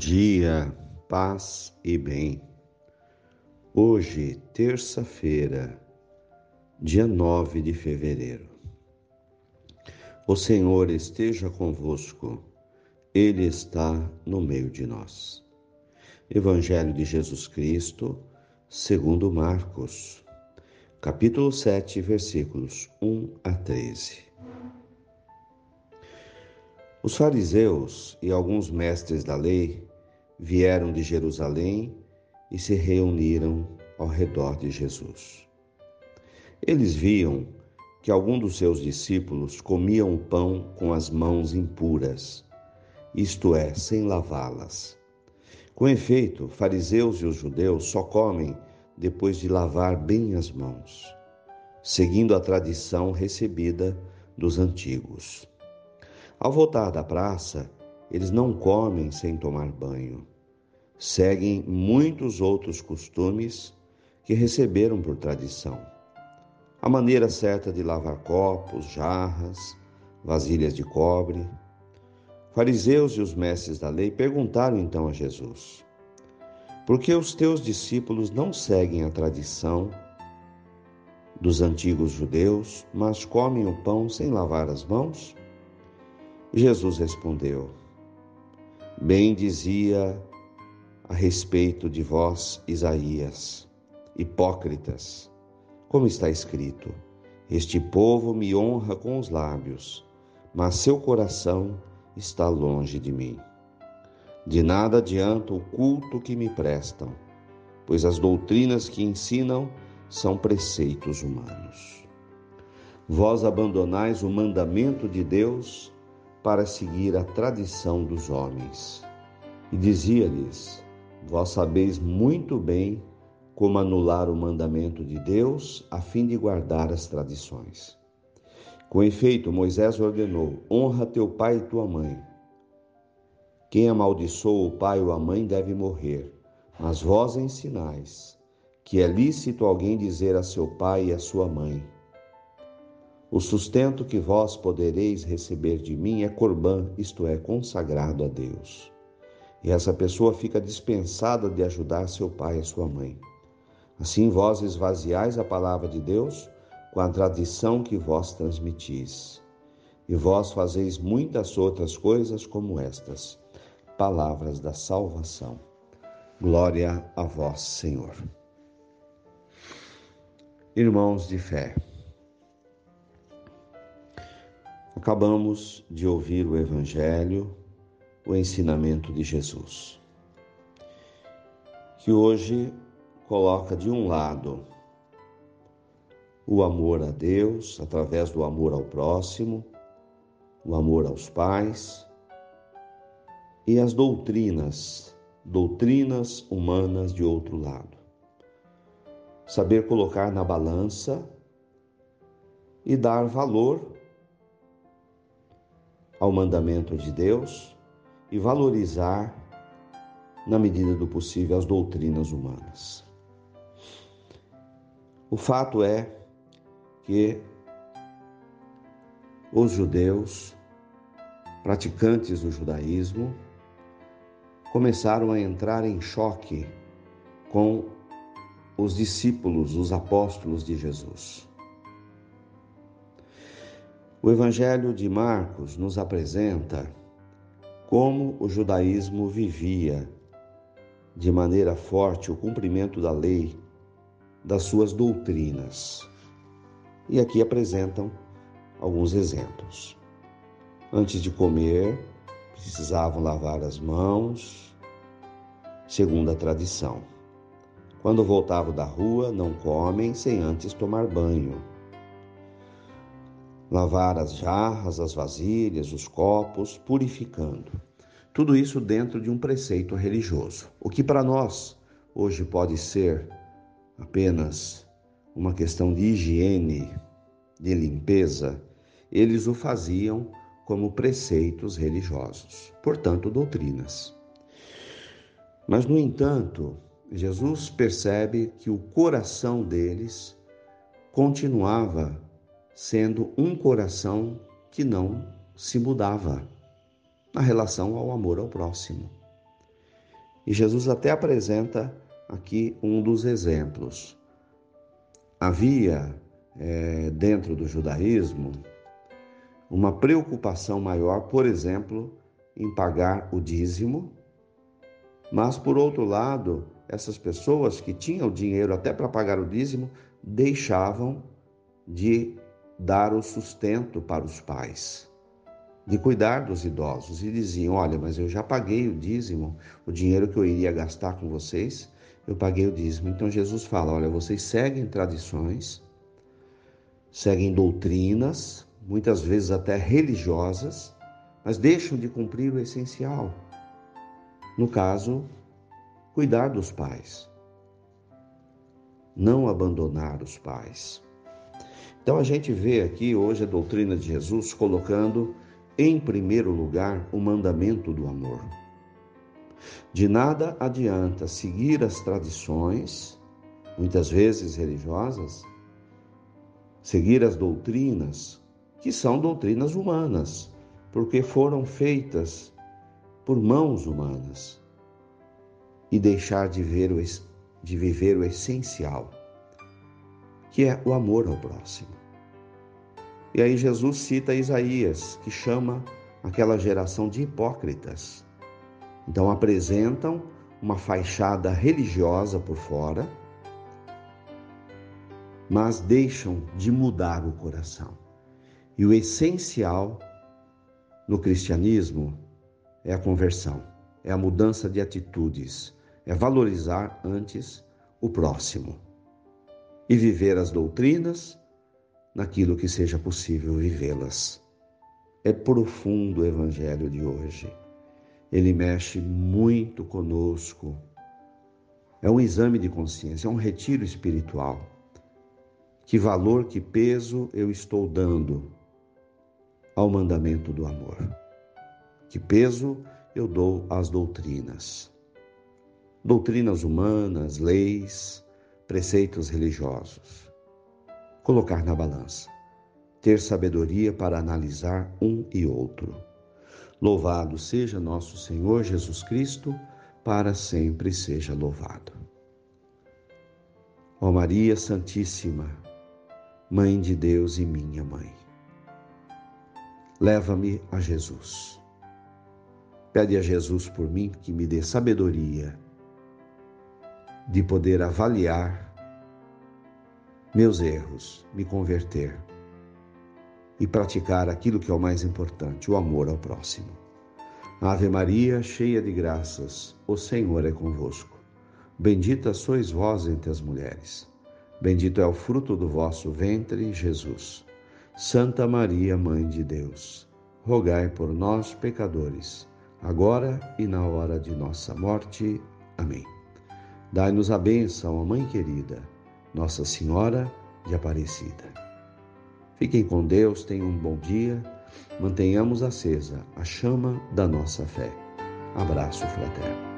dia, paz e bem. Hoje, terça-feira, dia 9 de fevereiro. O Senhor esteja convosco, Ele está no meio de nós. Evangelho de Jesus Cristo, segundo Marcos, capítulo 7, versículos 1 a 13. Os fariseus e alguns mestres da lei vieram de Jerusalém e se reuniram ao redor de Jesus. Eles viam que algum dos seus discípulos comiam o pão com as mãos impuras, isto é, sem lavá-las. Com efeito, fariseus e os judeus só comem depois de lavar bem as mãos, seguindo a tradição recebida dos antigos. Ao voltar da praça, eles não comem sem tomar banho. Seguem muitos outros costumes que receberam por tradição. A maneira certa de lavar copos, jarras, vasilhas de cobre. Fariseus e os mestres da lei perguntaram então a Jesus: Por que os teus discípulos não seguem a tradição dos antigos judeus, mas comem o pão sem lavar as mãos? Jesus respondeu: Bem dizia a respeito de vós, Isaías, hipócritas, como está escrito: Este povo me honra com os lábios, mas seu coração está longe de mim. De nada adianta o culto que me prestam, pois as doutrinas que ensinam são preceitos humanos. Vós abandonais o mandamento de Deus para seguir a tradição dos homens. E dizia-lhes: Vós sabeis muito bem como anular o mandamento de Deus a fim de guardar as tradições. Com efeito, Moisés ordenou: Honra teu pai e tua mãe. Quem amaldiçoa o pai ou a mãe deve morrer, mas vós ensinais que é lícito alguém dizer a seu pai e a sua mãe: o sustento que vós podereis receber de mim é corbã, isto é, consagrado a Deus. E essa pessoa fica dispensada de ajudar seu pai e sua mãe. Assim vós esvaziais a palavra de Deus com a tradição que vós transmitis. E vós fazeis muitas outras coisas como estas, palavras da salvação. Glória a vós, Senhor. Irmãos de fé, Acabamos de ouvir o Evangelho, o ensinamento de Jesus, que hoje coloca de um lado o amor a Deus através do amor ao próximo, o amor aos pais e as doutrinas, doutrinas humanas de outro lado. Saber colocar na balança e dar valor ao mandamento de Deus e valorizar, na medida do possível, as doutrinas humanas. O fato é que os judeus, praticantes do judaísmo, começaram a entrar em choque com os discípulos, os apóstolos de Jesus. O Evangelho de Marcos nos apresenta como o judaísmo vivia de maneira forte o cumprimento da lei, das suas doutrinas. E aqui apresentam alguns exemplos. Antes de comer, precisavam lavar as mãos, segundo a tradição. Quando voltavam da rua, não comem sem antes tomar banho lavar as jarras, as vasilhas, os copos, purificando. Tudo isso dentro de um preceito religioso. O que para nós hoje pode ser apenas uma questão de higiene, de limpeza, eles o faziam como preceitos religiosos, portanto, doutrinas. Mas, no entanto, Jesus percebe que o coração deles continuava sendo um coração que não se mudava na relação ao amor ao próximo. E Jesus até apresenta aqui um dos exemplos. Havia é, dentro do judaísmo uma preocupação maior, por exemplo, em pagar o dízimo, mas por outro lado, essas pessoas que tinham dinheiro até para pagar o dízimo deixavam de dar o sustento para os pais, de cuidar dos idosos e diziam: Olha, mas eu já paguei o dízimo, o dinheiro que eu iria gastar com vocês, eu paguei o dízimo. Então Jesus fala: Olha, vocês seguem tradições, seguem doutrinas, muitas vezes até religiosas, mas deixam de cumprir o essencial. No caso, cuidar dos pais, não abandonar os pais. Então a gente vê aqui hoje a doutrina de Jesus colocando em primeiro lugar o mandamento do amor. De nada adianta seguir as tradições, muitas vezes religiosas, seguir as doutrinas, que são doutrinas humanas, porque foram feitas por mãos humanas e deixar de, ver o, de viver o essencial, que é o amor ao próximo. E aí Jesus cita Isaías, que chama aquela geração de hipócritas. Então apresentam uma fachada religiosa por fora, mas deixam de mudar o coração. E o essencial no cristianismo é a conversão, é a mudança de atitudes, é valorizar antes o próximo e viver as doutrinas naquilo que seja possível vivê-las. É profundo o evangelho de hoje. Ele mexe muito conosco. É um exame de consciência, é um retiro espiritual. Que valor, que peso eu estou dando ao mandamento do amor? Que peso eu dou às doutrinas? doutrinas humanas, leis, preceitos religiosos. Colocar na balança. Ter sabedoria para analisar um e outro. Louvado seja nosso Senhor Jesus Cristo, para sempre seja louvado. Ó Maria Santíssima, Mãe de Deus e minha mãe, leva-me a Jesus. Pede a Jesus por mim que me dê sabedoria de poder avaliar meus erros, me converter e praticar aquilo que é o mais importante, o amor ao próximo. Ave Maria, cheia de graças, o Senhor é convosco. Bendita sois vós entre as mulheres. Bendito é o fruto do vosso ventre, Jesus. Santa Maria, Mãe de Deus, rogai por nós, pecadores, agora e na hora de nossa morte. Amém. Dai-nos a bênção, a Mãe querida, Nossa Senhora de Aparecida. Fiquem com Deus, tenham um bom dia, mantenhamos acesa a chama da nossa fé. Abraço fraterno.